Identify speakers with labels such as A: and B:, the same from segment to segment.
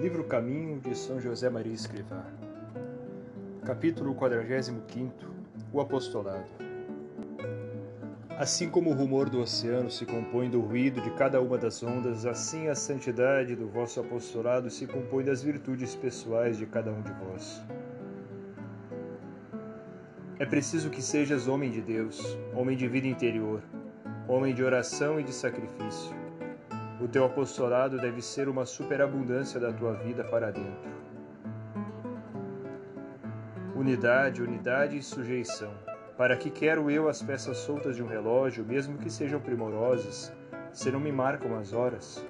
A: Livro Caminho de São José Maria Escrivá. Capítulo 45 O Apostolado. Assim como o rumor do oceano se compõe do ruído de cada uma das ondas, assim a santidade do vosso apostolado se compõe das virtudes pessoais de cada um de vós. É preciso que sejas homem de Deus, homem de vida interior, homem de oração e de sacrifício o teu apostolado deve ser uma superabundância da tua vida para dentro. Unidade, unidade e sujeição. Para que quero eu as peças soltas de um relógio, mesmo que sejam primorosas, se não me marcam as horas?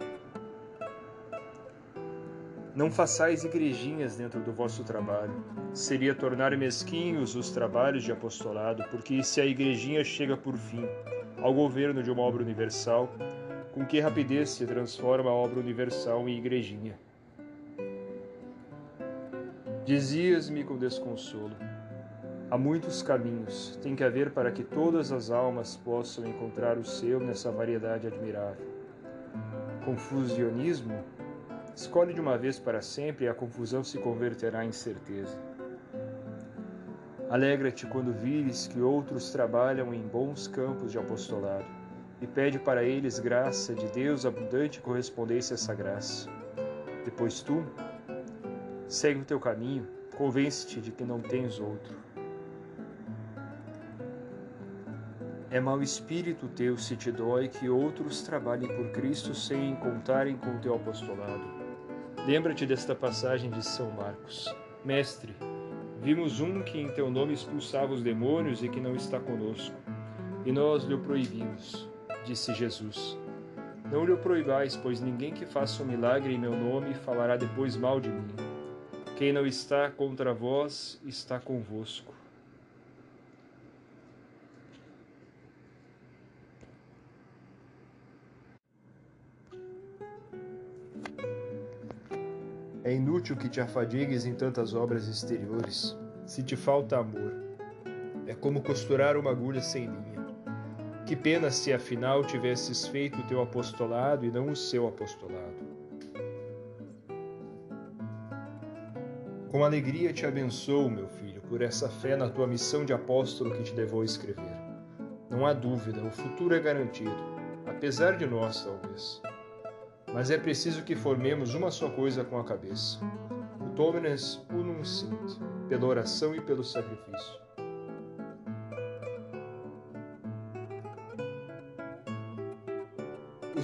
A: Não façais igrejinhas dentro do vosso trabalho. Seria tornar mesquinhos os trabalhos de apostolado, porque se a igrejinha chega por fim ao governo de uma obra universal, com que rapidez se transforma a obra universal em igrejinha. Dizias-me com desconsolo: há muitos caminhos, tem que haver para que todas as almas possam encontrar o seu nessa variedade admirável. Confusionismo? Escolhe de uma vez para sempre e a confusão se converterá em certeza. Alegra-te quando vires que outros trabalham em bons campos de apostolado e pede para eles graça de Deus abundante correspondência a essa graça. Depois tu, segue o teu caminho, convence-te de que não tens outro. É mau espírito teu se te dói que outros trabalhem por Cristo sem contarem com o teu apostolado. Lembra-te desta passagem de São Marcos. Mestre, vimos um que em teu nome expulsava os demônios e que não está conosco, e nós lhe o proibimos disse Jesus. Não lhe o proibais, pois ninguém que faça um milagre em meu nome falará depois mal de mim. Quem não está contra vós está convosco. É inútil que te afadigues em tantas obras exteriores, se te falta amor. É como costurar uma agulha sem linha. Que pena se afinal tivesses feito o teu apostolado e não o seu apostolado. Com alegria te abençoo, meu filho, por essa fé na tua missão de apóstolo que te levou a escrever. Não há dúvida, o futuro é garantido, apesar de nós, talvez. Mas é preciso que formemos uma só coisa com a cabeça. O unum sint, pela oração e pelo sacrifício.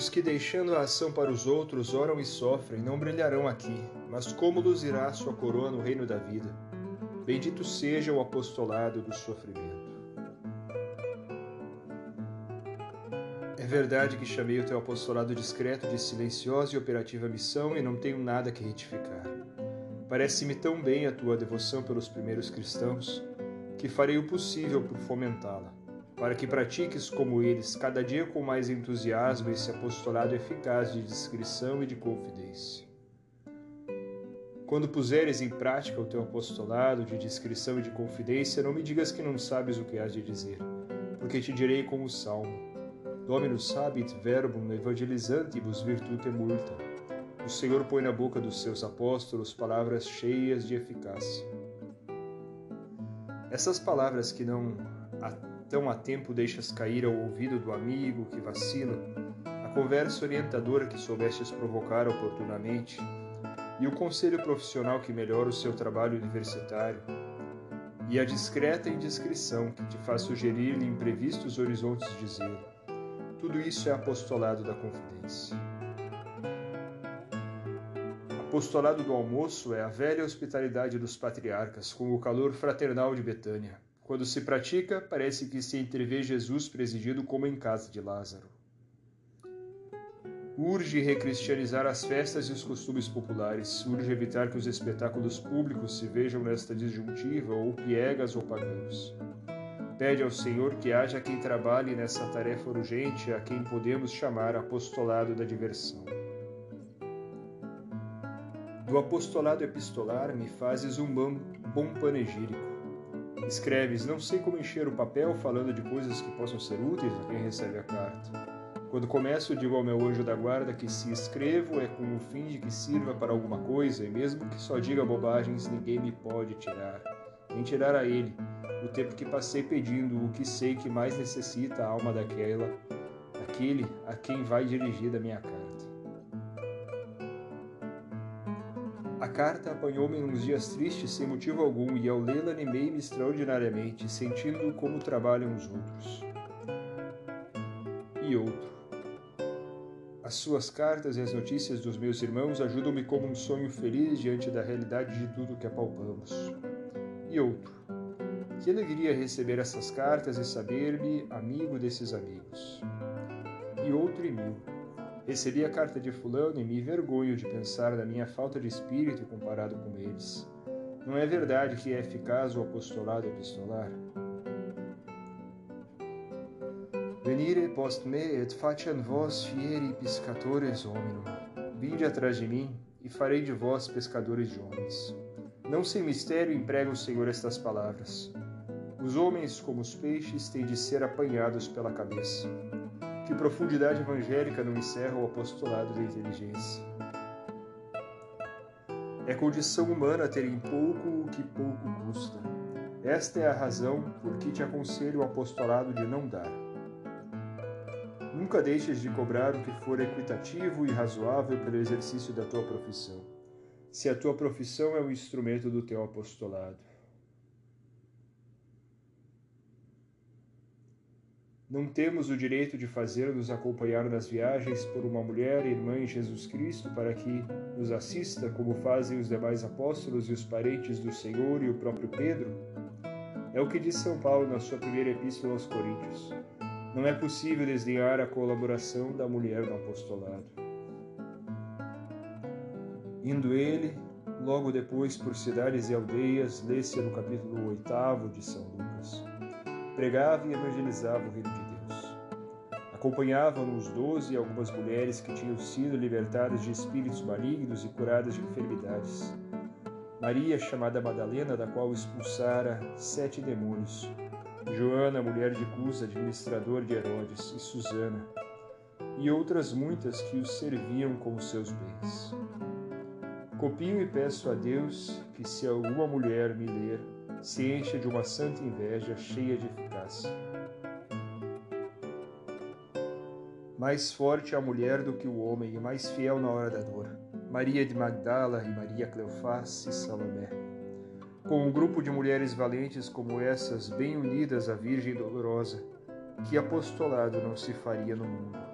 A: Os que deixando a ação para os outros oram e sofrem não brilharão aqui, mas como luzirá sua coroa no reino da vida. Bendito seja o apostolado do sofrimento. É verdade que chamei o teu apostolado discreto de silenciosa e operativa missão e não tenho nada que retificar. Parece-me tão bem a tua devoção pelos primeiros cristãos que farei o possível por fomentá-la para que pratiques como eles, cada dia com mais entusiasmo, esse apostolado eficaz de discrição e de confidência. Quando puseres em prática o teu apostolado de discrição e de confidência, não me digas que não sabes o que has de dizer, porque te direi como o Salmo. Dominus sabit verbum evangelizantibus virtute multa. O Senhor põe na boca dos seus apóstolos palavras cheias de eficácia. Essas palavras que não tão a tempo deixas cair ao ouvido do amigo que vacila, a conversa orientadora que soubestes provocar oportunamente, e o conselho profissional que melhora o seu trabalho universitário, e a discreta indiscrição que te faz sugerir-lhe imprevistos horizontes de zelo. Tudo isso é apostolado da confidência. Apostolado do almoço é a velha hospitalidade dos patriarcas, com o calor fraternal de Betânia. Quando se pratica, parece que se entrevê Jesus presidido como em casa de Lázaro. Urge recristianizar as festas e os costumes populares, urge evitar que os espetáculos públicos se vejam nesta disjuntiva ou piegas ou pagãos. Pede ao Senhor que haja quem trabalhe nessa tarefa urgente a quem podemos chamar apostolado da diversão. Do apostolado epistolar me fazes um bom panegírico Escreves: Não sei como encher o papel falando de coisas que possam ser úteis a quem recebe a carta. Quando começo, digo ao meu anjo da guarda que se escrevo é com o fim de que sirva para alguma coisa, e mesmo que só diga bobagens, ninguém me pode tirar, nem tirar a ele, o tempo que passei pedindo o que sei que mais necessita a alma daquela, aquele a quem vai dirigida a minha carta. A carta apanhou-me nos dias tristes sem motivo algum, e ao lê-la animei-me extraordinariamente, sentindo como trabalham os outros. E outro. As suas cartas e as notícias dos meus irmãos ajudam-me como um sonho feliz diante da realidade de tudo que apalpamos. E outro. Que alegria receber essas cartas e saber-me amigo desses amigos. E outro e mil. Recebi a carta de Fulano e me envergonho de pensar na minha falta de espírito comparado com eles. Não é verdade que é eficaz o apostolado epistolar? Venire post me et faciam vos fieri pescatores hominum. Vinde atrás de mim e farei de vós pescadores de homens. Não sem mistério emprega o Senhor estas palavras. Os homens, como os peixes, têm de ser apanhados pela cabeça. Que profundidade evangélica não encerra o apostolado da inteligência. É condição humana ter em pouco o que pouco custa. Esta é a razão por que te aconselho o apostolado de não dar. Nunca deixes de cobrar o que for equitativo e razoável pelo exercício da tua profissão, se a tua profissão é o instrumento do teu apostolado. Não temos o direito de fazer-nos acompanhar nas viagens por uma mulher irmã em Jesus Cristo para que nos assista, como fazem os demais apóstolos e os parentes do Senhor e o próprio Pedro? É o que diz São Paulo na sua primeira epístola aos Coríntios. Não é possível desdenhar a colaboração da mulher no apostolado. Indo ele, logo depois por cidades e aldeias, lê-se no capítulo 8 de São Lucas. Pregava e evangelizava o reino de Deus. Acompanhavam-no os doze e algumas mulheres que tinham sido libertadas de espíritos malignos e curadas de enfermidades. Maria, chamada Madalena, da qual expulsara sete demônios, Joana, mulher de Cusa, administrador de Herodes, e Susana, e outras muitas que os serviam com seus bens. Copio e peço a Deus que, se alguma mulher me ler, se encha de uma santa inveja cheia de eficácia. Mais forte a mulher do que o homem e mais fiel na hora da dor. Maria de Magdala e Maria Cleofás e Salomé com um grupo de mulheres valentes como essas, bem unidas à Virgem Dolorosa, que apostolado não se faria no mundo.